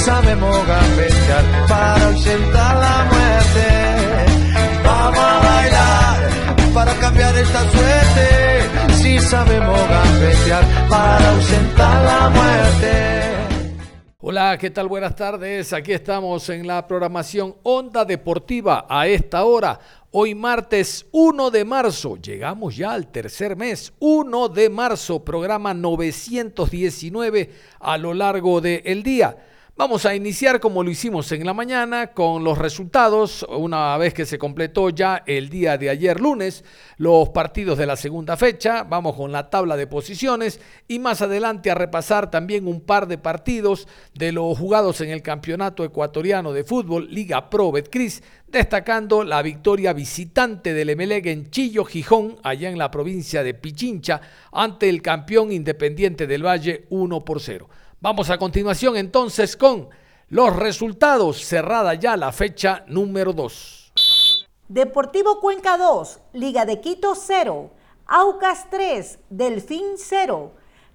Sabemos gambetear para ausentar la muerte. Vamos a bailar para cambiar esta suerte. Si sabemos gambetear para ausentar la muerte. Hola, ¿qué tal? Buenas tardes. Aquí estamos en la programación Onda Deportiva a esta hora. Hoy martes 1 de marzo, llegamos ya al tercer mes, 1 de marzo, programa 919 a lo largo del día. Vamos a iniciar como lo hicimos en la mañana con los resultados, una vez que se completó ya el día de ayer lunes, los partidos de la segunda fecha, vamos con la tabla de posiciones y más adelante a repasar también un par de partidos de los jugados en el Campeonato Ecuatoriano de Fútbol, Liga Pro Betcris, destacando la victoria visitante del Emelec en Chillo, Gijón, allá en la provincia de Pichincha, ante el campeón independiente del Valle 1 por 0. Vamos a continuación entonces con los resultados, cerrada ya la fecha número 2. Deportivo Cuenca 2, Liga de Quito 0, Aucas 3, Delfín 0,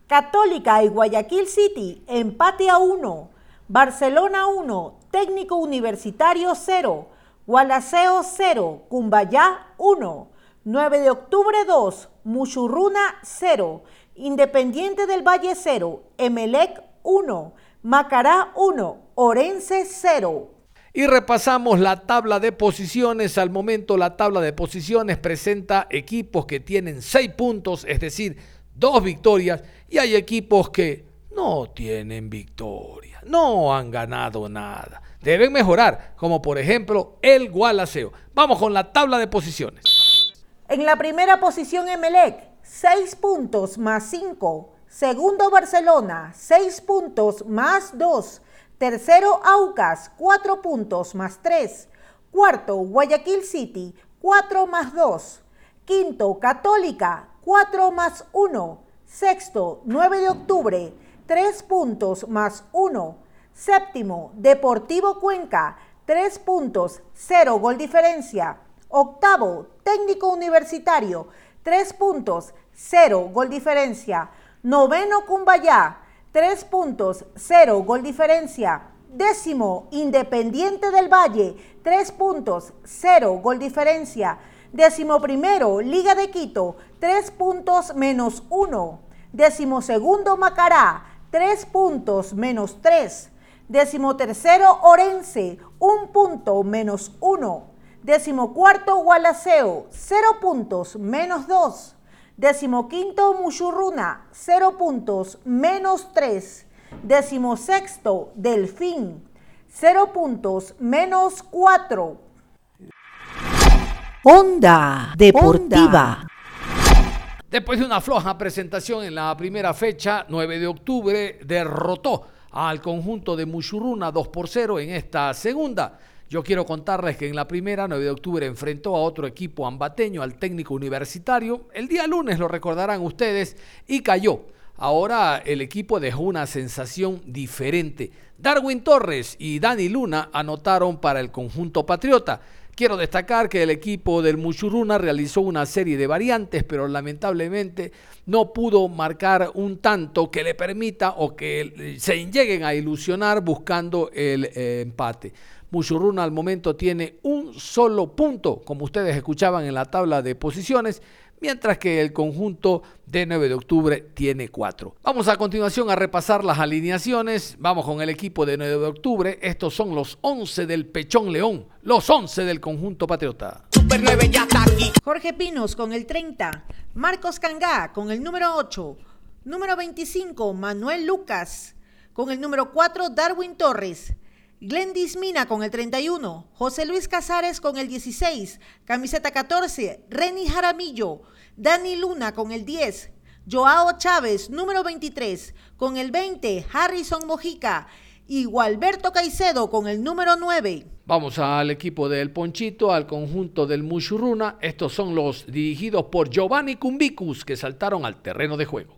Católica y Guayaquil City, empate a 1, Barcelona 1, Técnico Universitario 0, Gualaceo 0, Cumbayá 1, 9 de octubre 2, Muchurruna 0, Independiente del Valle 0, Emelec 1, Macará 1, Orense 0. Y repasamos la tabla de posiciones. Al momento la tabla de posiciones presenta equipos que tienen 6 puntos, es decir, dos victorias, y hay equipos que no tienen victoria, no han ganado nada. Deben mejorar, como por ejemplo el Gualaceo. Vamos con la tabla de posiciones. En la primera posición Emelec, 6 puntos más 5. Segundo Barcelona, 6 puntos más 2. Tercero Aucas, 4 puntos más 3. Cuarto Guayaquil City, 4 más 2. Quinto Católica, 4 más 1. Sexto 9 de octubre, 3 puntos más 1. Séptimo Deportivo Cuenca, 3 puntos, 0 gol diferencia. Octavo Técnico Universitario, 3 puntos, 0 gol diferencia. Noveno Cumbayá, 3 puntos, 0 gol diferencia. Décimo Independiente del Valle, 3 puntos, 0 gol diferencia. Décimo primero Liga de Quito, 3 puntos menos 1. Décimo segundo Macará, 3 puntos menos 3. Décimo tercero Orense, 1 punto menos 1. Décimo cuarto Gualaceo, 0 puntos menos 2. Decimoquinto, Muchurruna, 0 puntos, menos 3. Decimosexto, Delfín, 0 puntos, menos 4. Onda Deportiva. Después de una floja presentación en la primera fecha, 9 de octubre, derrotó al conjunto de Muchurruna 2 por 0 en esta segunda. Yo quiero contarles que en la primera, 9 de octubre, enfrentó a otro equipo ambateño, al técnico universitario. El día lunes, lo recordarán ustedes, y cayó. Ahora el equipo dejó una sensación diferente. Darwin Torres y Dani Luna anotaron para el conjunto patriota. Quiero destacar que el equipo del Muchuruna realizó una serie de variantes, pero lamentablemente no pudo marcar un tanto que le permita o que se lleguen a ilusionar buscando el eh, empate. Muchurruna al momento tiene un solo punto, como ustedes escuchaban en la tabla de posiciones, mientras que el conjunto de 9 de octubre tiene cuatro. Vamos a continuación a repasar las alineaciones. Vamos con el equipo de 9 de octubre. Estos son los 11 del Pechón León, los 11 del conjunto patriota. Super 9 ya está aquí. Jorge Pinos con el 30, Marcos Cangá con el número 8, número 25, Manuel Lucas con el número 4, Darwin Torres. Glendis Mina con el 31, José Luis Casares con el 16, camiseta 14, Reni Jaramillo, Dani Luna con el 10, Joao Chávez, número 23, con el 20, Harrison Mojica y Gualberto Caicedo con el número 9. Vamos al equipo del Ponchito, al conjunto del Mushuruna. Estos son los dirigidos por Giovanni Cumbicus, que saltaron al terreno de juego.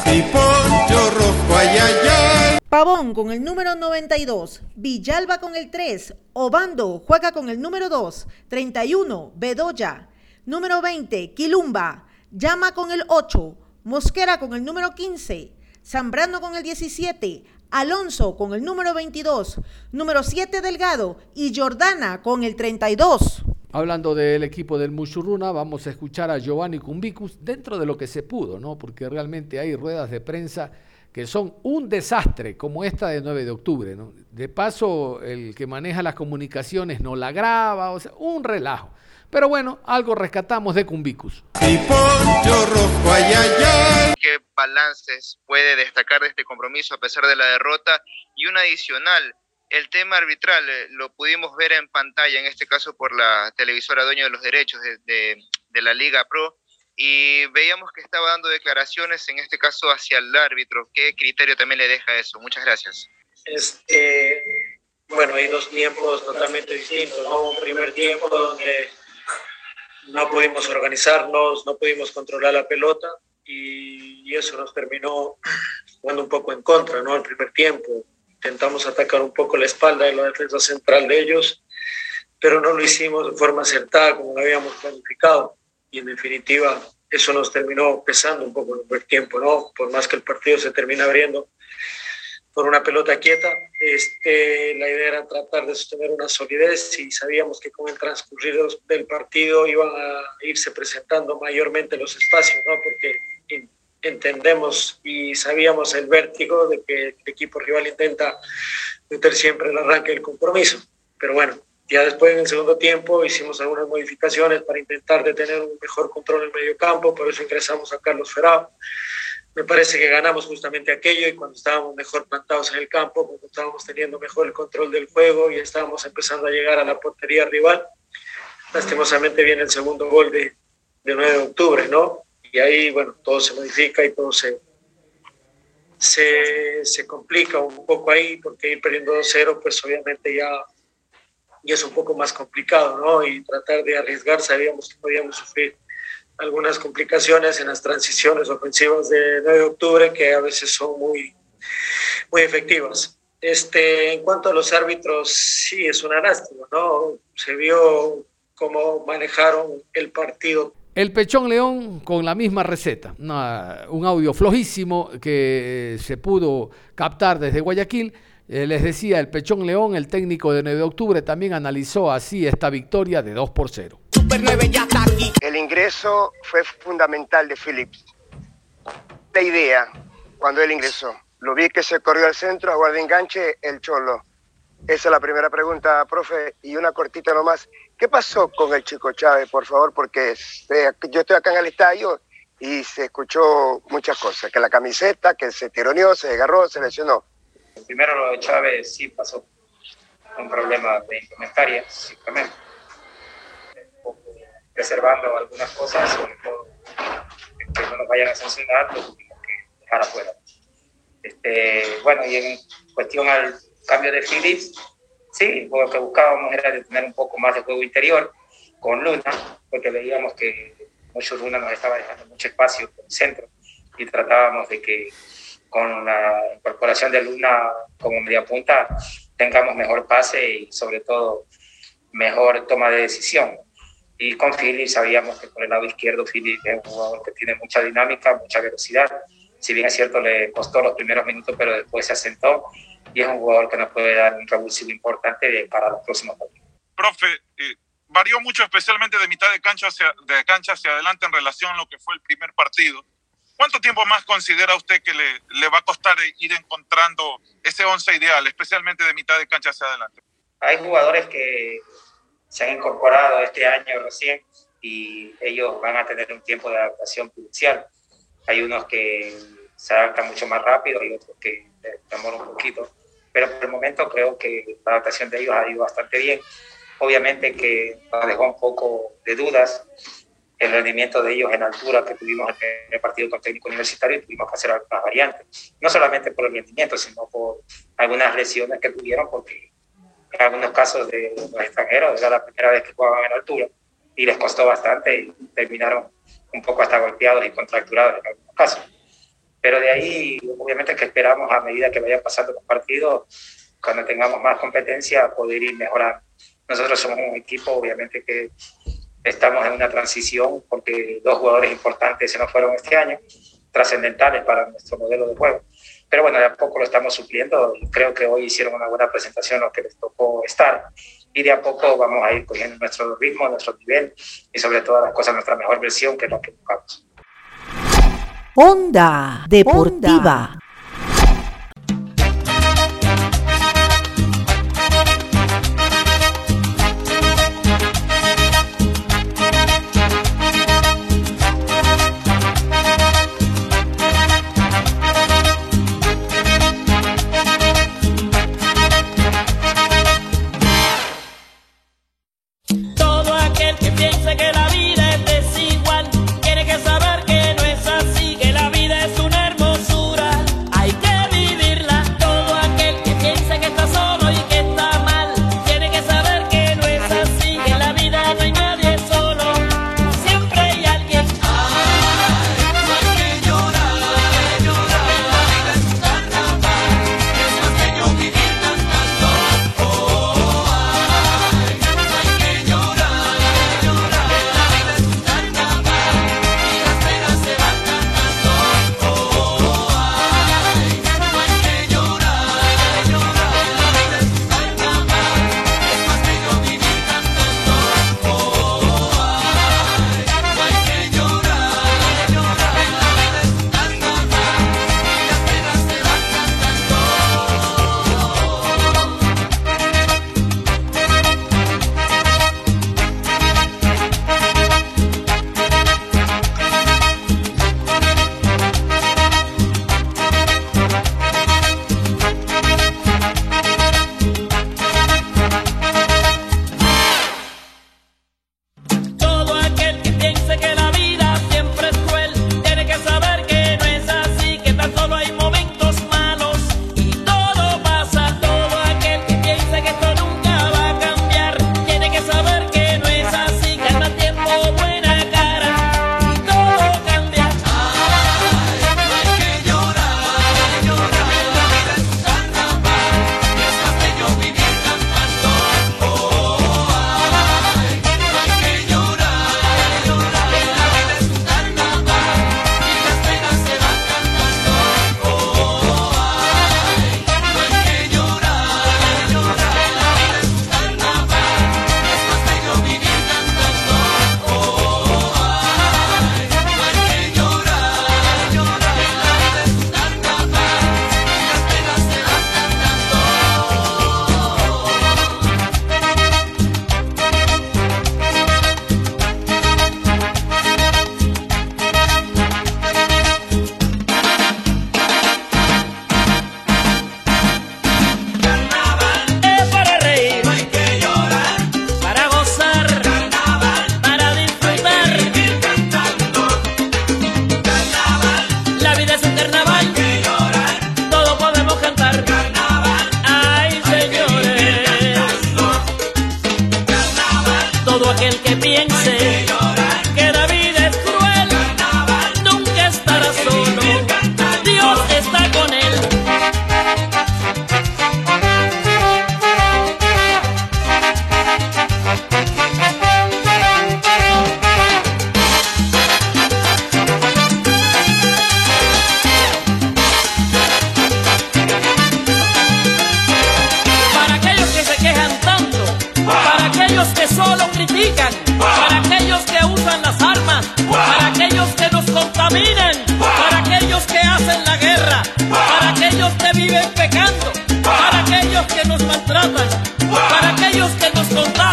Pavón con el número 92, Villalba con el 3, Obando juega con el número 2, 31, Bedoya, número 20, Quilumba, Llama con el 8, Mosquera con el número 15, Zambrano con el 17, Alonso con el número 22, número 7 Delgado y Jordana con el 32. Hablando del equipo del Muchurruna, vamos a escuchar a Giovanni Cumbicus dentro de lo que se pudo, ¿no? Porque realmente hay ruedas de prensa que son un desastre, como esta de 9 de octubre, ¿no? De paso, el que maneja las comunicaciones no la graba, o sea, un relajo. Pero bueno, algo rescatamos de Cumbicus. ¿Qué balances puede destacar de este compromiso a pesar de la derrota? Y un adicional, el tema arbitral, eh, lo pudimos ver en pantalla, en este caso por la televisora dueño de los derechos de, la Liga Pro, y veíamos que estaba dando declaraciones, en este caso hacia el árbitro. ¿Qué criterio también le deja eso? Muchas gracias. Este, bueno, hay dos tiempos totalmente distintos, ¿no? Un primer tiempo donde no pudimos organizarnos, no pudimos controlar la pelota y, eso nos terminó jugando un poco en contra, ¿no? El primer tiempo intentamos atacar un poco la espalda de la defensa central de ellos, pero no lo hicimos de forma acertada como lo habíamos planificado y en definitiva eso nos terminó pesando un poco en el primer tiempo, ¿no? Por más que el partido se termina abriendo, por una pelota quieta. Este, la idea era tratar de sostener una solidez y sabíamos que con el transcurrir del partido iban a irse presentando mayormente los espacios, ¿no? porque entendemos y sabíamos el vértigo de que el equipo rival intenta meter siempre el arranque del compromiso. Pero bueno, ya después en el segundo tiempo hicimos algunas modificaciones para intentar de tener un mejor control en medio campo, por eso ingresamos a Carlos Ferrao me parece que ganamos justamente aquello y cuando estábamos mejor plantados en el campo, cuando estábamos teniendo mejor el control del juego y estábamos empezando a llegar a la portería rival. Lastimosamente viene el segundo gol de, de 9 de octubre, ¿no? Y ahí, bueno, todo se modifica y todo se, se, se complica un poco ahí, porque ir perdiendo 2-0, pues obviamente ya, ya es un poco más complicado, ¿no? Y tratar de arriesgar, sabíamos que podíamos sufrir algunas complicaciones en las transiciones ofensivas de 9 de octubre que a veces son muy, muy efectivas. Este, en cuanto a los árbitros, sí, es una lástima, ¿no? Se vio cómo manejaron el partido. El Pechón León con la misma receta, un audio flojísimo que se pudo captar desde Guayaquil. Eh, les decía, el Pechón León, el técnico de 9 de octubre, también analizó así esta victoria de 2 por 0. El ingreso fue fundamental de Phillips. La idea, cuando él ingresó, lo vi que se corrió al centro, a guardia enganche, el cholo. Esa es la primera pregunta, profe. Y una cortita nomás. ¿Qué pasó con el chico Chávez, por favor? Porque yo estoy acá en el estadio y se escuchó muchas cosas. Que la camiseta, que se tironeó, se agarró, se lesionó. Primero lo de Chávez sí pasó un problema de indumentaria, simplemente preservando algunas cosas, sobre todo que no nos vayan a sancionar, lo tuvimos que dejar afuera. Este, bueno, y en cuestión al cambio de Phillips, sí, lo que buscábamos era de tener un poco más de juego interior con Luna, porque veíamos que mucho Luna nos estaba dejando mucho espacio por el centro y tratábamos de que con la incorporación de Luna como media punta tengamos mejor pase y sobre todo mejor toma de decisión. Y con Philly sabíamos que por el lado izquierdo Philly es un jugador que tiene mucha dinámica, mucha velocidad. Si bien es cierto, le costó los primeros minutos, pero después se asentó y es un jugador que nos puede dar un revulsivo importante para los próximos partidos. Profe, eh, varió mucho, especialmente de mitad de cancha, hacia, de cancha hacia adelante en relación a lo que fue el primer partido. ¿Cuánto tiempo más considera usted que le, le va a costar ir encontrando ese once ideal, especialmente de mitad de cancha hacia adelante? Hay jugadores que se han incorporado este año recién y ellos van a tener un tiempo de adaptación prudencial. Hay unos que se adaptan mucho más rápido y otros que demoran un poquito, pero por el momento creo que la adaptación de ellos ha ido bastante bien. Obviamente que nos dejó un poco de dudas el rendimiento de ellos en altura que tuvimos en el partido con técnico universitario y tuvimos que hacer algunas variantes, no solamente por el rendimiento, sino por algunas lesiones que tuvieron, porque en algunos casos de los extranjeros era la primera vez que jugaban en altura y les costó bastante y terminaron un poco hasta golpeados y contracturados en algunos casos. Pero de ahí, obviamente que esperamos a medida que vayan pasando los partidos, cuando tengamos más competencia, poder ir mejorando. Nosotros somos un equipo, obviamente que estamos en una transición porque dos jugadores importantes se nos fueron este año, trascendentales para nuestro modelo de juego. Pero bueno, de a poco lo estamos supliendo creo que hoy hicieron una buena presentación lo que les tocó estar. Y de a poco vamos a ir cogiendo nuestro ritmo, nuestro nivel y sobre todas las cosas nuestra mejor versión que es lo que buscamos. Onda Deportiva. contar.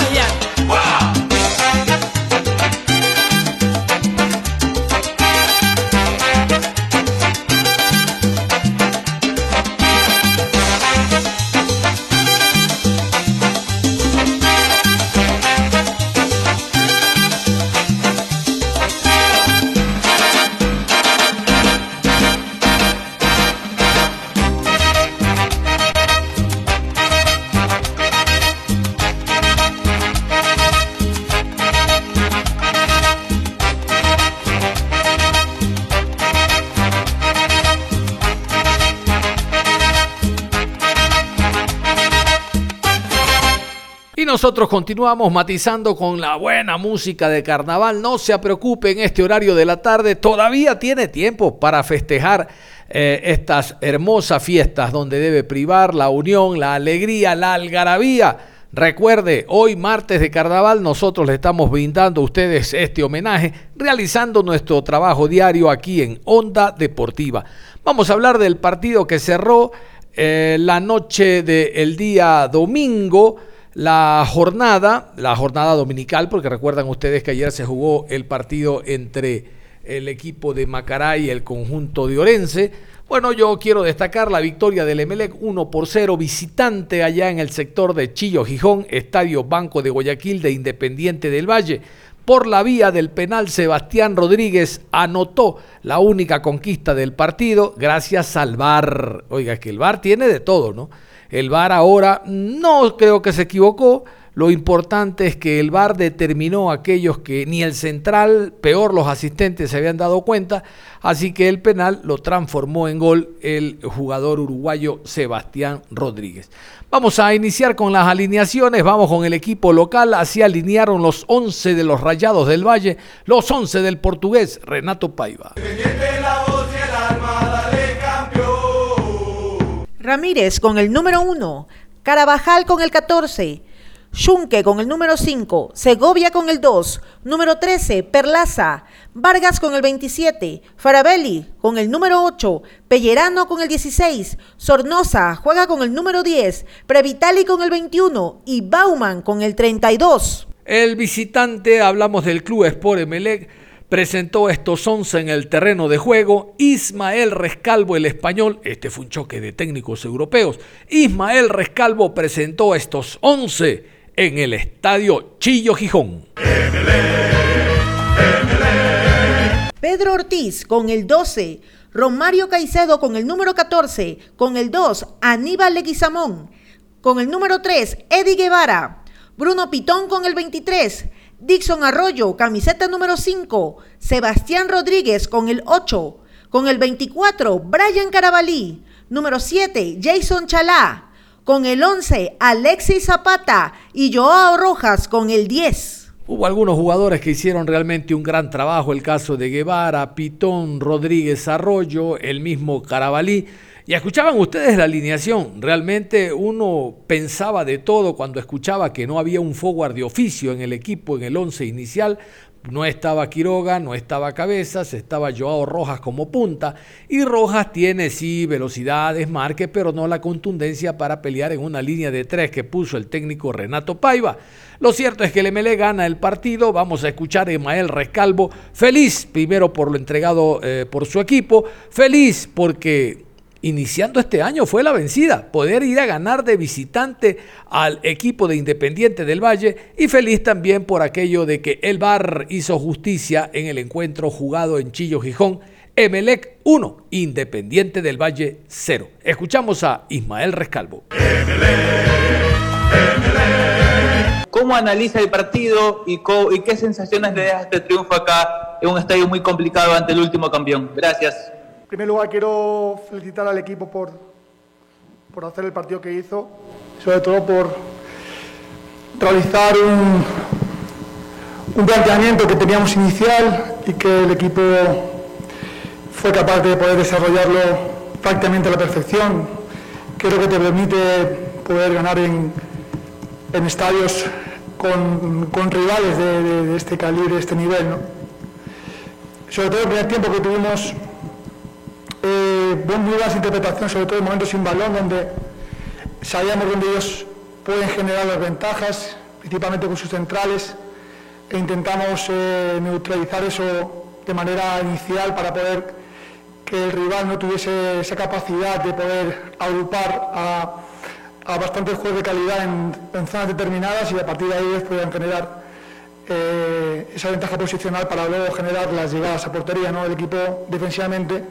Nosotros continuamos matizando con la buena música de carnaval. No se preocupe en este horario de la tarde, todavía tiene tiempo para festejar eh, estas hermosas fiestas donde debe privar la unión, la alegría, la algarabía. Recuerde, hoy martes de carnaval nosotros le estamos brindando a ustedes este homenaje realizando nuestro trabajo diario aquí en Onda Deportiva. Vamos a hablar del partido que cerró eh, la noche del día domingo la jornada, la jornada dominical, porque recuerdan ustedes que ayer se jugó el partido entre el equipo de Macará y el conjunto de Orense. Bueno, yo quiero destacar la victoria del Emelec 1 por 0 visitante allá en el sector de Chillo Gijón, Estadio Banco de Guayaquil de Independiente del Valle. Por la vía del penal, Sebastián Rodríguez anotó la única conquista del partido gracias al VAR. Oiga, que el VAR tiene de todo, ¿no? El VAR ahora no creo que se equivocó. Lo importante es que el VAR determinó aquellos que ni el central, peor los asistentes se habían dado cuenta, así que el penal lo transformó en gol el jugador uruguayo Sebastián Rodríguez. Vamos a iniciar con las alineaciones, vamos con el equipo local, así alinearon los 11 de los Rayados del Valle, los 11 del portugués Renato Paiva. Ramírez con el número 1, Carabajal con el 14, Schunke con el número 5, Segovia con el 2, número 13, Perlaza, Vargas con el 27, Farabelli con el número 8, Pellerano con el 16, Sornosa juega con el número 10, Previtali con el 21 y Bauman con el 32. El visitante, hablamos del Club Sport Emelec, presentó estos 11 en el terreno de juego. Ismael Rescalvo, el español, este fue un choque de técnicos europeos. Ismael Rescalvo presentó estos 11 en el estadio Chillo Gijón. Pedro Ortiz con el 12, Romario Caicedo con el número 14, con el 2, Aníbal Leguizamón, con el número 3, Eddie Guevara, Bruno Pitón con el 23, Dixon Arroyo, camiseta número 5. Sebastián Rodríguez con el 8. Con el 24, Brian Carabalí. Número 7, Jason Chalá. Con el 11, Alexis Zapata. Y Joao Rojas con el 10. Hubo algunos jugadores que hicieron realmente un gran trabajo, el caso de Guevara, Pitón, Rodríguez Arroyo, el mismo Carabalí. Y escuchaban ustedes la alineación. Realmente uno pensaba de todo cuando escuchaba que no había un forward de oficio en el equipo, en el once inicial. No estaba Quiroga, no estaba Cabezas, estaba Joao Rojas como punta. Y Rojas tiene sí velocidad, desmarque, pero no la contundencia para pelear en una línea de tres que puso el técnico Renato Paiva. Lo cierto es que el MLE gana el partido. Vamos a escuchar a Emael Rescalvo. Feliz, primero por lo entregado eh, por su equipo. Feliz porque iniciando este año fue la vencida, poder ir a ganar de visitante al equipo de Independiente del Valle y feliz también por aquello de que el VAR hizo justicia en el encuentro jugado en Chillo Gijón. Emelec 1, Independiente del Valle 0. Escuchamos a Ismael Rescalvo. ¿Cómo analiza el partido y, y qué sensaciones le deja este triunfo acá en un estadio muy complicado ante el último campeón? Gracias. En primer lugar, quiero felicitar al equipo por, por hacer el partido que hizo, sobre todo por realizar un, un planteamiento que teníamos inicial y que el equipo fue capaz de poder desarrollarlo prácticamente a la perfección. Creo que te permite poder ganar en, en estadios con, con rivales de, este calibre, de este nivel. ¿no? Sobre todo el primer tiempo que tuvimos eh, muy buenas interpretaciones, sobre todo en momentos sin balón, donde sabíamos dónde ellos pueden generar las ventajas, principalmente con sus centrales, e intentamos eh, neutralizar eso de manera inicial para poder que el rival no tuviese esa capacidad de poder agrupar a, a bastantes juegos de calidad en, en, zonas determinadas y a partir de ahí ellos podían generar eh, esa ventaja posicional para luego generar las llegadas a portería. ¿no? El equipo defensivamente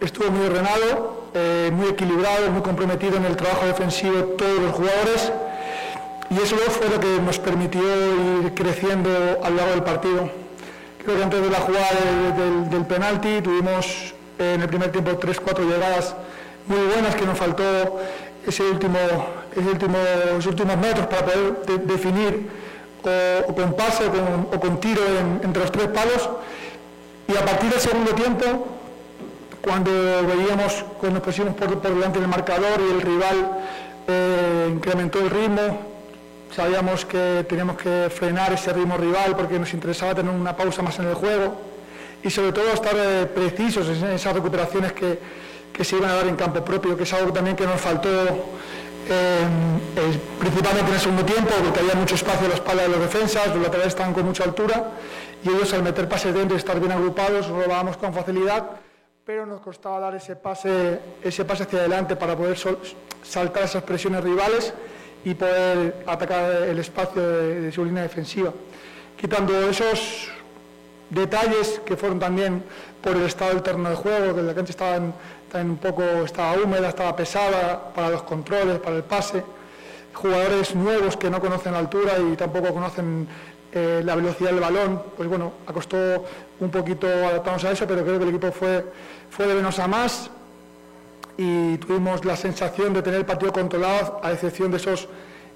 estuvo muy ordenado, eh, muy equilibrado, muy comprometido en el trabajo defensivo de todos los jugadores y eso fue lo que nos permitió ir creciendo a lo largo del partido. Creo que antes de la jugada del, penalti tuvimos eh, en el primer tiempo tres, cuatro llegadas muy buenas que nos faltó ese último esos últimos, metros para poder de- definir o, con pase o con, tiro en- entre los tres palos. Y a partir del segundo tiempo, cuando veíamos, cuando nos pusimos por, delante del marcador y el rival eh, incrementó el ritmo, sabíamos que teníamos que frenar ese ritmo rival porque nos interesaba tener una pausa más en el juego y sobre todo estar eh, precisos en esas recuperaciones que, que se iban a dar en campo propio, que es algo también que nos faltó eh, principalmente en el segundo tiempo, porque había mucho espacio a la espalda de los defensas, los laterales estaban con mucha altura y ellos al meter pases dentro y estar bien agrupados robábamos con facilidad, pero nos costaba dar ese pase, ese pase hacia adelante para poder saltar esas presiones rivales y poder atacar el espacio de, su línea defensiva. Quitando esos detalles que fueron también por el estado del de juego, que la cancha estaba, un poco estaba húmeda, estaba pesada para los controles, para el pase, jugadores nuevos que no conocen la altura y tampoco conocen eh, la velocidad del balón, pues bueno, costó un poquito adaptarnos a eso, pero creo que el equipo fue, fue de menos a más y tuvimos la sensación de tener el partido controlado, a excepción de esos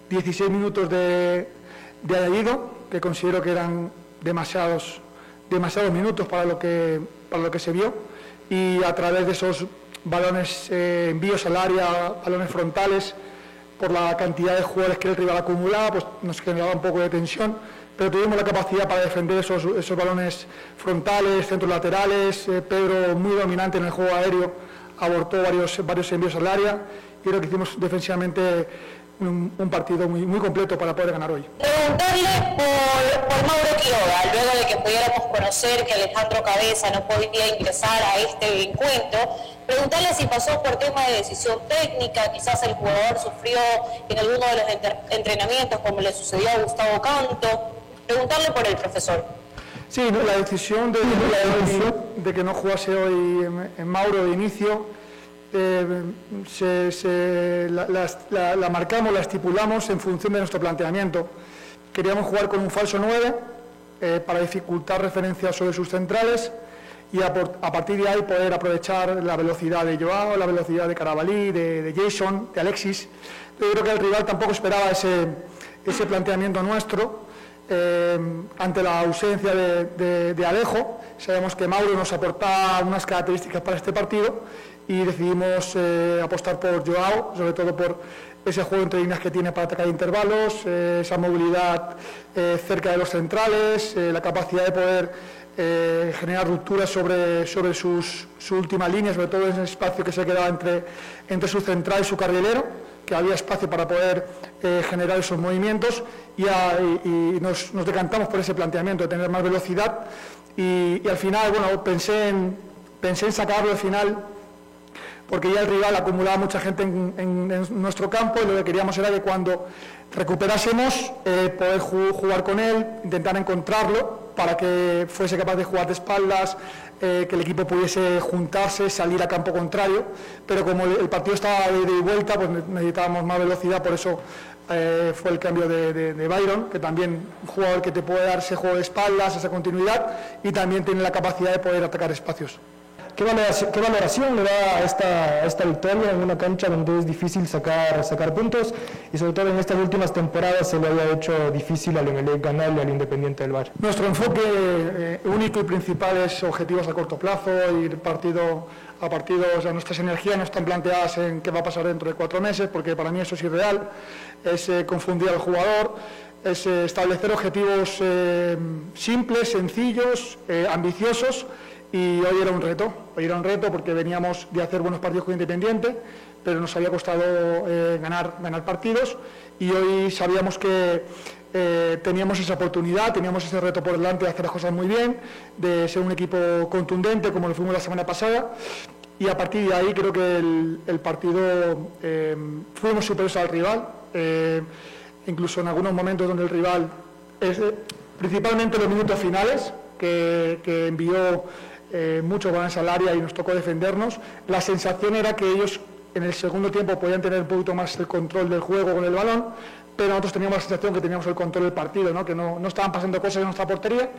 16 minutos de, añadido, que considero que eran demasiados, demasiados minutos para lo, que, para lo que se vio, y a través de esos balones, eh, envíos al área, balones frontales, por la cantidad de jugadores que el rival acumulaba, pues nos generaba un poco de tensión, pero tuvimos la capacidad para defender esos, esos balones frontales, centros laterales, eh, Pedro muy dominante en el juego aéreo, abortó varios, varios envíos al área. Y creo que hicimos defensivamente un, partido muy, muy completo para poder ganar hoy. Preguntarle por, por Mauro Quiroga, luego de que pudiéramos conocer que Alejandro Cabeza no podía ingresar a este encuentro, preguntarle si pasó por tema de decisión técnica, quizás el jugador sufrió en alguno de los entrenamientos como le sucedió a Gustavo Canto, preguntarle por el profesor. Sí, no, la decisión de, de que no jugase hoy en, en Mauro de inicio, eh, se- se- la, la- la- la marcamos, la estipulamos en función de nuestro planteamiento. Queríamos jugar con un falso 9 eh, para dificultar referencias sobre sus centrales y a, por- a partir de ahí poder aprovechar la velocidad de Joao, la velocidad de Carabalí, de, de Jason, de Alexis. Yo creo que el rival tampoco esperaba ese, ese planteamiento nuestro eh, ante la ausencia de, Alejo. Sabemos que Mauro nos aportaba unas características para este partido y decidimos eh, apostar por Joao, sobre todo por ese juego entre líneas que tiene para atacar intervalos, eh, esa movilidad eh, cerca de los centrales, la capacidad de poder generar rupturas sobre, sobre sus, su última línea, sobre todo en ese espacio que se quedaba entre, entre su central y su carrilero, que había espacio para poder eh, generar esos movimientos y, nos, decantamos por ese planteamiento de tener más velocidad y, al final, bueno, pensé en, pensé en sacarlo al final porque ya el rival acumulaba mucha gente en, nuestro campo y lo que queríamos era que cuando recuperásemos eh, poder ju- jugar con él, intentar encontrarlo para que fuese capaz de jugar de espaldas, eh, que el equipo pudiese juntarse, salir a campo contrario, pero como el, partido estaba de ida y vuelta, pues ne- necesitábamos más velocidad, por eso eh, fue el cambio de, de- de Byron, que también un jugador que te puede dar ese juego de espaldas, esa continuidad y también tiene la capacidad de poder atacar espacios. ¿Qué valoración, le da esta, esta victoria en una cancha donde es difícil sacar, sacar puntos y sobre todo en estas últimas temporadas se le había hecho difícil al Emelec ganarle al Independiente del Valle? Nuestro enfoque eh, único y principal es objetivos a corto plazo, ir partido a partido, o sea, nuestras energías no están planteadas en qué va a pasar dentro de cuatro meses, porque para mí eso es irreal, es eh, confundir al jugador, es eh, establecer objetivos simples, sencillos, ambiciosos, y hoy era un reto, hoy era un reto porque veníamos de hacer buenos partidos con Independiente, pero nos había costado eh, ganar, ganar partidos. Y hoy sabíamos que eh, teníamos esa oportunidad, teníamos ese reto por delante de hacer las cosas muy bien, de ser un equipo contundente como lo fuimos la semana pasada. Y a partir de ahí creo que el, partido eh, fuimos superiores al rival, incluso en algunos momentos donde el rival, es, principalmente en los minutos finales, que envió eh, muchos balones al área y nos tocó defendernos, la sensación era que ellos en el segundo tiempo podían tener un poquito más el control del juego con el balón, pero nosotros teníamos la sensación que teníamos el control del partido, ¿no? que no, no estaban pasando cosas en nuestra portería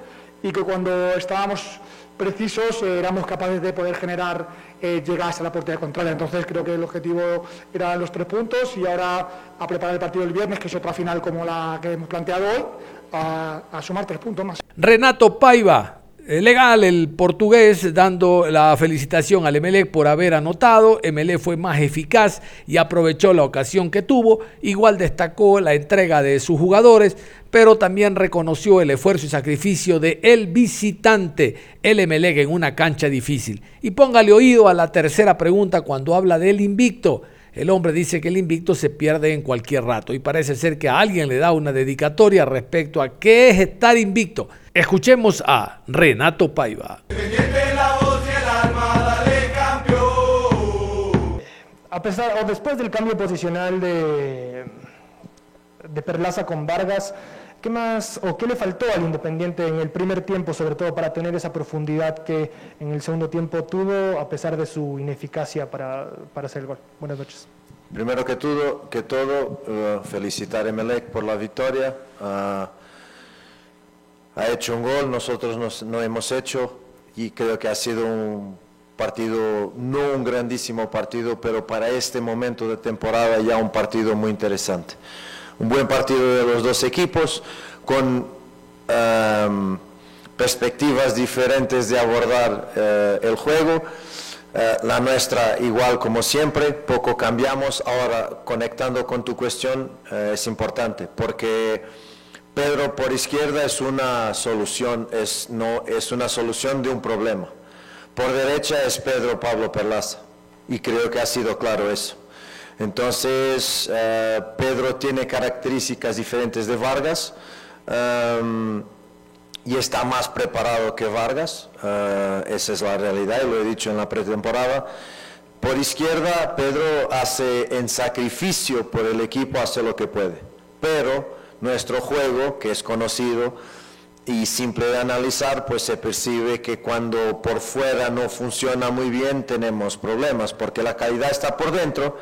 y que cuando estábamos precisos eh, éramos capaces de poder generar eh, llegadas a la portería contraria. Entonces creo que el objetivo eran los tres puntos y ahora a preparar el partido del viernes, que es otra final como la que hemos planteado hoy, a, a sumar tres puntos más. Renato Paiva, legal el portugués dando la felicitación al Emelec por haber anotado. Emelec fue más eficaz y aprovechó la ocasión que tuvo. Igual destacó la entrega de sus jugadores, pero también reconoció el esfuerzo y sacrificio de el visitante, el Emelec en una cancha difícil. Y póngale oído a la tercera pregunta cuando habla del invicto. El hombre dice que el invicto se pierde en cualquier rato y parece ser que a alguien le da una dedicatoria respecto a qué es estar invicto. Escuchemos a Renato Paiva. A pesar, o después del cambio posicional de, de Perlaza con Vargas, ¿qué más o qué le faltó al Independiente en el primer tiempo, sobre todo para tener esa profundidad que en el segundo tiempo tuvo, a pesar de su ineficacia para, para hacer el gol? Buenas noches. Primero que todo, uh, felicitar a Emelec por la victoria. Uh, ha hecho un gol, nosotros nos, no hemos hecho y creo que ha sido un partido, no un grandísimo partido, pero para este momento de temporada ya un partido muy interesante. Un buen partido de los dos equipos con um, perspectivas diferentes de abordar uh, el juego. Uh, la nuestra igual como siempre, poco cambiamos. Ahora, conectando con tu cuestión, uh, es importante porque Pedro por izquierda es una solución, es, no, es una solución de un problema. Por derecha es Pedro Pablo Perlaza y creo que ha sido claro eso. Entonces, uh, Pedro tiene características diferentes de Vargas um, y está más preparado que Vargas, uh, esa es la realidad y lo he dicho en la pretemporada. Por izquierda, Pedro hace en sacrificio por el equipo, hace lo que puede, pero nuestro juego, que es conocido y simple de analizar, pues se percibe que cuando por fuera no funciona muy bien tenemos problemas, porque la calidad está por dentro,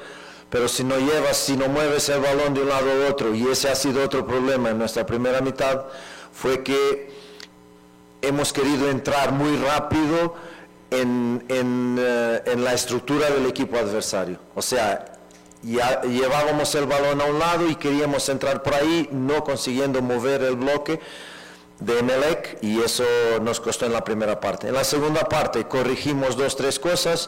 pero si no llevas, si no mueves el balón de un lado a otro, y ese ha sido otro problema en nuestra primera mitad, fue que hemos querido entrar muy rápido en, en, uh, en la estructura del equipo adversario. O sea, ya llevábamos el balón a un lado y queríamos entrar por ahí, no consiguiendo mover el bloque de Emelec y eso nos costó en la primera parte. En la segunda parte corregimos dos, tres cosas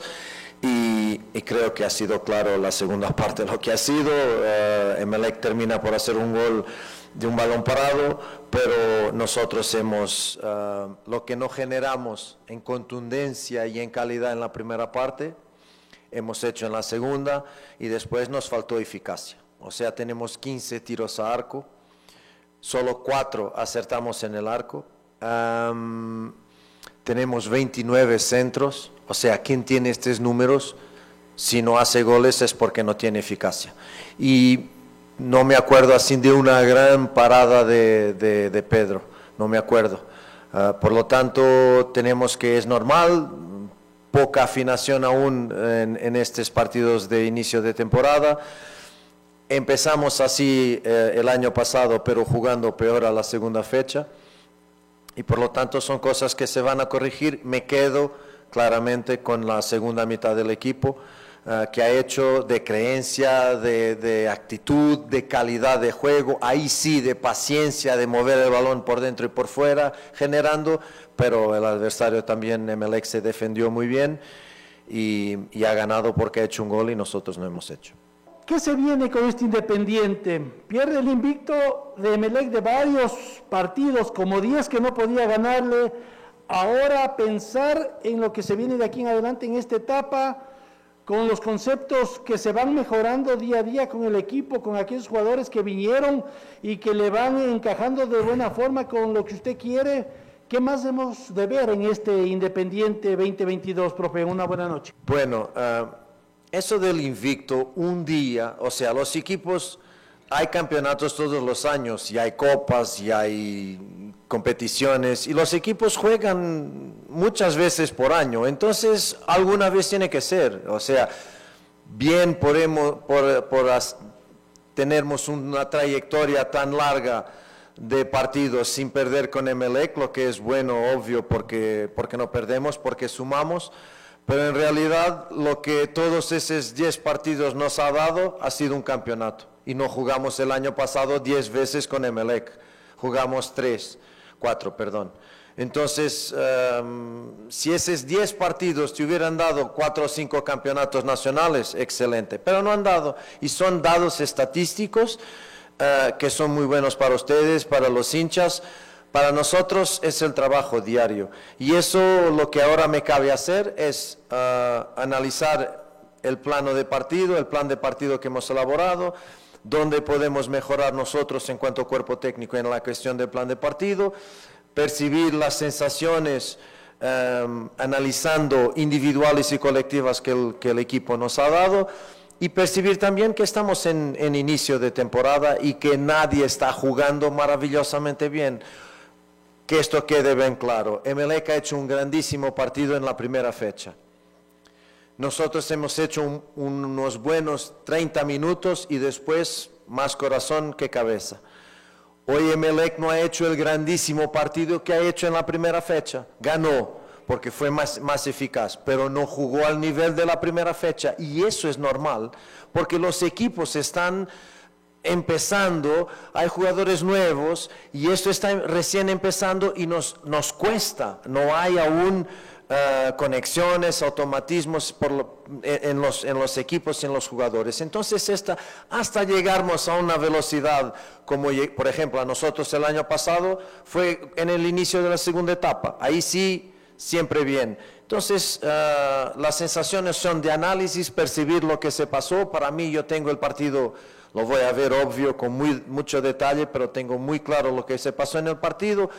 y, y creo que ha sido claro la segunda parte lo que ha sido. Uh, Emelec termina por hacer un gol de un balón parado, pero nosotros hemos, uh, lo que no generamos en contundencia y en calidad en la primera parte, hemos hecho en la segunda y después nos faltó eficacia. O sea, tenemos 15 tiros a arco, solo 4 acertamos en el arco. Um, tenemos 29 centros, o sea, ¿quién tiene estos números? Si no hace goles es porque no tiene eficacia. Y no me acuerdo así de una gran parada de, de, Pedro, no me acuerdo. Uh, por lo tanto, tenemos que es normal, poca afinación aún en, en, estos partidos de inicio de temporada. Empezamos así eh, el año pasado, pero jugando peor a la segunda fecha. Y por lo tanto son cosas que se van a corregir. Me quedo claramente con la segunda mitad del equipo, uh, que ha hecho de creencia, de, actitud, de calidad de juego, ahí sí, de paciencia, de mover el balón por dentro y por fuera, generando pero el adversario también, Emelec, se defendió muy bien y, ha ganado porque ha hecho un gol y nosotros no hemos hecho. ¿Qué se viene con este Independiente? Pierde el invicto de Emelec de varios partidos, como 10 que no podía ganarle. Ahora pensar en lo que se viene de aquí en adelante en esta etapa, con los conceptos que se van mejorando día a día con el equipo, con aquellos jugadores que vinieron y que le van encajando de buena forma con lo que usted quiere ¿Qué más debemos de ver en este Independiente 2022, profe? Una buena noche. Bueno, uh, eso del invicto, un día, o sea, los equipos, hay campeonatos todos los años, y hay copas, y hay competiciones, y los equipos juegan muchas veces por año, entonces alguna vez tiene que ser, o sea, bien podemos, por, por tenemos una trayectoria tan larga de partidos sin perder con Emelec, lo que es bueno, obvio, porque, porque no perdemos, porque sumamos, pero en realidad lo que todos esos 10 partidos nos ha dado ha sido un campeonato. Y no jugamos el año pasado 10 veces con Emelec, jugamos 3, 4, perdón. Entonces, em, si esos 10 partidos te hubieran dado 4 o 5 campeonatos nacionales, excelente, pero no han dado, y son dados estadísticos eh, que son muy buenos para ustedes, para los hinchas. Para nosotros es el trabajo diario. Y eso lo que ahora me cabe hacer es eh, analizar el plano de partido, el plan de partido que hemos elaborado, dónde podemos mejorar nosotros en cuanto a cuerpo técnico en la cuestión del plan de partido, percibir las sensaciones eh, analizando individuales y colectivas que el, que el equipo nos ha dado y percibir también que estamos en, inicio de temporada y que nadie está jugando maravillosamente bien. Que esto quede bien claro. Emelec ha hecho un grandísimo partido en la primera fecha. Nosotros hemos hecho unos buenos 30 minutos y después más corazón que cabeza. Hoy Emelec no ha hecho el grandísimo partido que ha hecho en la primera fecha. Ganó, porque fue más, más eficaz, pero no jugó al nivel de la primera fecha. Y eso es normal, porque los equipos están empezando, hay jugadores nuevos y esto está recién empezando y nos, nos cuesta, no hay aún eh, conexiones, automatismos en, los, en los equipos en los jugadores. Entonces, esta, hasta llegarnos a una velocidad como, por ejemplo, a nosotros el año pasado, fue en el inicio de la segunda etapa. Ahí sí siempre bien. Entonces, eh, las sensaciones son de análisis, percibir lo que se pasó. Para mí, yo tengo el partido, lo voy a ver obvio, con muy, mucho detalle, pero tengo muy claro lo que se pasó en el partido.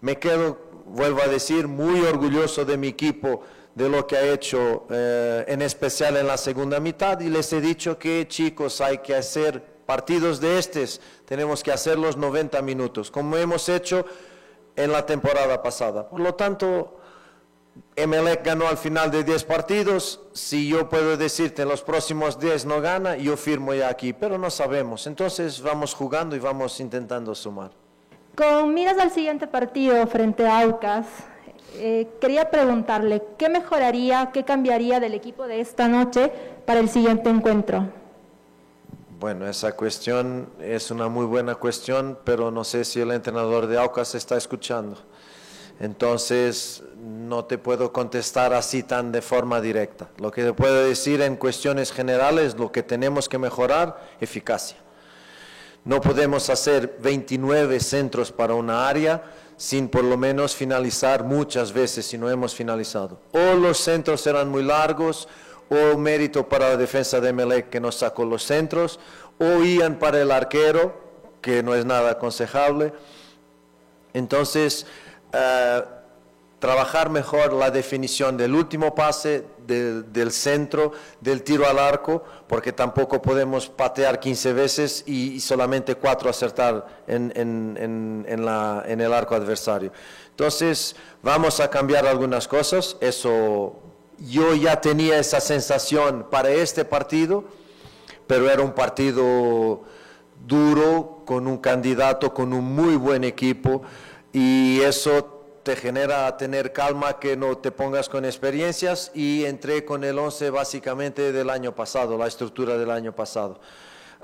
Me quedo, vuelvo a decir, muy orgulloso de mi equipo, de lo que ha hecho, eh, en especial en la segunda mitad. Y les he dicho que, chicos, hay que hacer partidos de estos, tenemos que hacer los 90 minutos, como hemos hecho en la temporada pasada. Por lo tanto, Emelec ganó al final de 10 partidos. Si yo puedo decirte en los próximos 10 no gana, yo firmo ya aquí, pero no sabemos. Entonces vamos jugando y vamos intentando sumar. Con miras al siguiente partido frente a Aucas, eh, quería preguntarle qué mejoraría, qué cambiaría del equipo de esta noche para el siguiente encuentro. Bueno, esa cuestión es una muy buena cuestión, pero no sé si el entrenador de Aucas está escuchando. Entonces, no te puedo contestar así tan de forma directa. Lo que te puedo decir en cuestiones generales, lo que tenemos que mejorar, eficacia. No podemos hacer 29 centros para una área sin por lo menos finalizar muchas veces si no hemos finalizado. O los centros serán muy largos, o mérito para la defensa de Melec que nos sacó los centros, o Ian para el arquero, que no es nada aconsejable. Entonces, eh, trabajar mejor la definición del último pase, del, centro, del tiro al arco, porque tampoco podemos patear 15 veces y, solamente 4 acertar en, en, la, en el arco adversario. Entonces, vamos a cambiar algunas cosas, eso yo ya tenía esa sensación para este partido, pero era un partido duro, con un candidato, con un muy buen equipo, y eso te genera tener calma, que no te pongas con experiencias, y entré con el 11 básicamente del año pasado, la estructura del año pasado.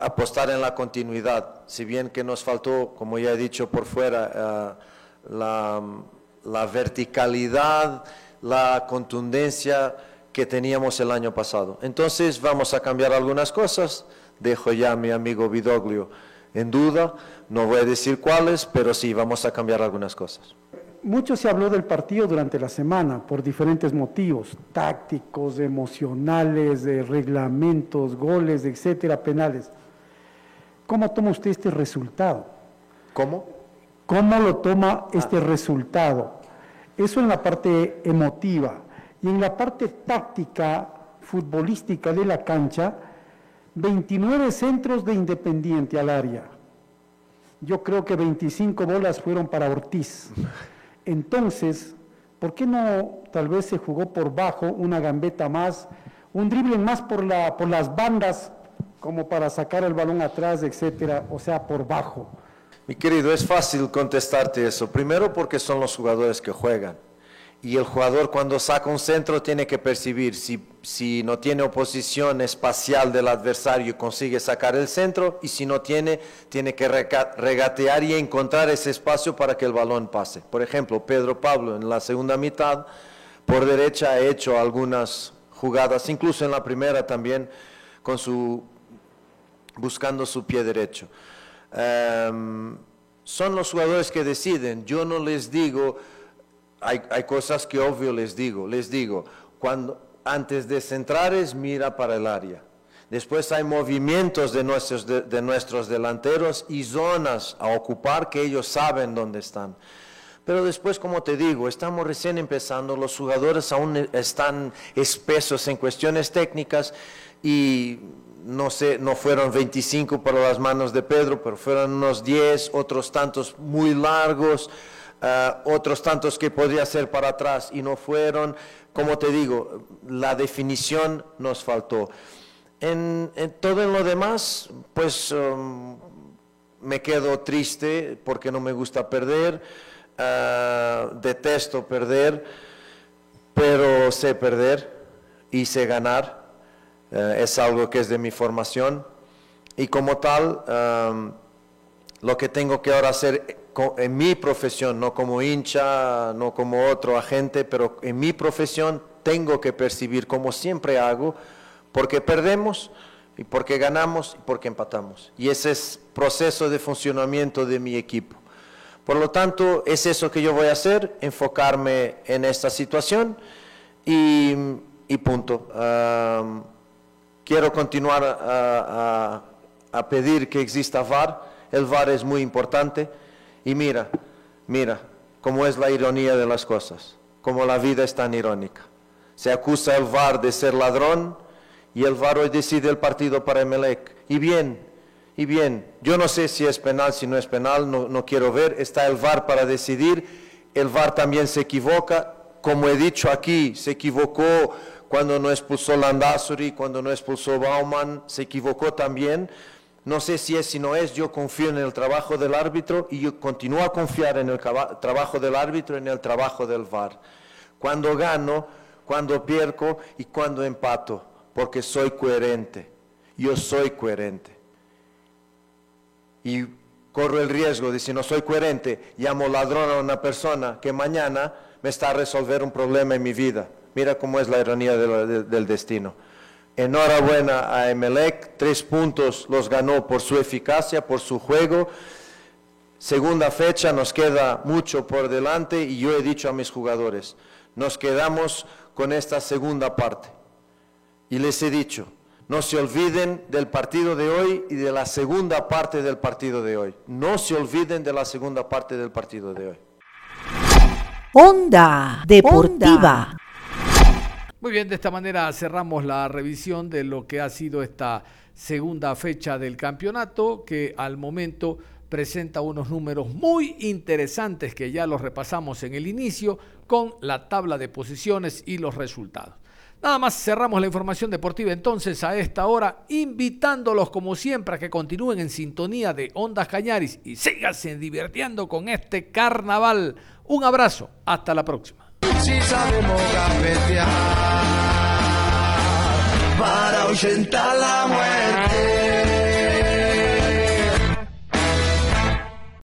Apostar en la continuidad, si bien que nos faltó, como ya he dicho por fuera, eh, la, la verticalidad, la contundencia que teníamos el año pasado. Entonces vamos a cambiar algunas cosas. Dejo ya a mi amigo Vidoglio en duda. No voy a decir cuáles, pero sí vamos a cambiar algunas cosas. Mucho se habló del partido durante la semana por diferentes motivos, tácticos, emocionales, de reglamentos, goles, etcétera, penales. ¿Cómo toma usted este resultado? ¿Cómo? ¿Cómo lo toma este ah. resultado? Eso en la parte emotiva. Y en la parte táctica, futbolística de la cancha, 29 centros de Independiente al área. Yo creo que 25 bolas fueron para Ortiz. Entonces, ¿por qué no tal vez se jugó por bajo una gambeta más, un drible más por, la, por las bandas como para sacar el balón atrás, etcétera, o sea, por bajo? Mi querido, es fácil contestarte eso. Primero porque son los jugadores que juegan. Y el jugador cuando saca un centro tiene que percibir si, si no tiene oposición espacial del adversario consigue sacar el centro y si no tiene, tiene que regatear y encontrar ese espacio para que el balón pase. Por ejemplo, Pedro Pablo en la segunda mitad por derecha ha hecho algunas jugadas, incluso en la primera también, con su, buscando su pie derecho. Em, son los jugadores que deciden. Yo no les digo hay, cosas que obvio les digo, les digo, cuando antes de centrar es mira para el área. Después hay movimientos de nuestros, de, nuestros delanteros y zonas a ocupar que ellos saben dónde están. Pero después, como te digo, estamos recién empezando, los jugadores aún están espesos en cuestiones técnicas y no sé, no fueron 25 para las manos de Pedro, pero fueron unos 10, otros tantos muy largos. Eh, otros tantos que podría ser para atrás y no fueron. Como te digo, la definición nos faltó. En, todo en lo demás, pues um, me quedo triste porque no me gusta perder, eh, detesto perder, pero sé perder y sé ganar. Eh, es algo que es de mi formación y como tal, um, lo que tengo que ahora hacer en mi profesión, no como hincha, no como otro agente, pero en mi profesión tengo que percibir, como siempre hago, porque perdemos y porque ganamos y porque empatamos. Y ese es proceso de funcionamiento de mi equipo. Por lo tanto, es eso que yo voy a hacer, enfocarme en esta situación y, punto. quiero continuar a, a pedir que exista VAR. El VAR es muy importante y mira, mira cómo es la ironía de las cosas, cómo la vida es tan irónica. Se acusa el VAR de ser ladrón y el VAR hoy decide el partido para Emelec. Y bien, y bien, yo no sé si es penal, si no es penal, no, quiero ver, está el VAR para decidir, el VAR también se equivoca, como he dicho aquí, se equivocó cuando no expulsó Landazuri, cuando no expulsó Bauman, se equivocó también, no sé si es, si no es, yo confío en el trabajo del árbitro y yo continúo a confiar en el trabajo del árbitro en el trabajo del VAR. Cuando gano, cuando pierdo y cuando empato, porque soy coherente. Yo soy coherente. Y corro el riesgo de si no soy coherente, llamo ladrón a una persona que mañana me está a resolver un problema en mi vida. Mira cómo es la ironía del destino. Enhorabuena a Emelec, tres puntos los ganó por su eficacia, por su juego. Segunda fecha, nos queda mucho por delante y yo he dicho a mis jugadores, nos quedamos con esta segunda parte. Y les he dicho, no se olviden del partido de hoy y de la segunda parte del partido de hoy. No se olviden de la segunda parte del partido de hoy. Onda Deportiva. Muy bien, de esta manera cerramos la revisión de lo que ha sido esta segunda fecha del campeonato, que al momento presenta unos números muy interesantes que ya los repasamos en el inicio con la tabla de posiciones y los resultados. Nada más cerramos la información deportiva entonces a esta hora, invitándolos como siempre a que continúen en sintonía de Ondas Cañaris y síganse divirtiendo con este carnaval. Un abrazo, hasta la próxima si sabemos gambetear para ahuyentar la muerte.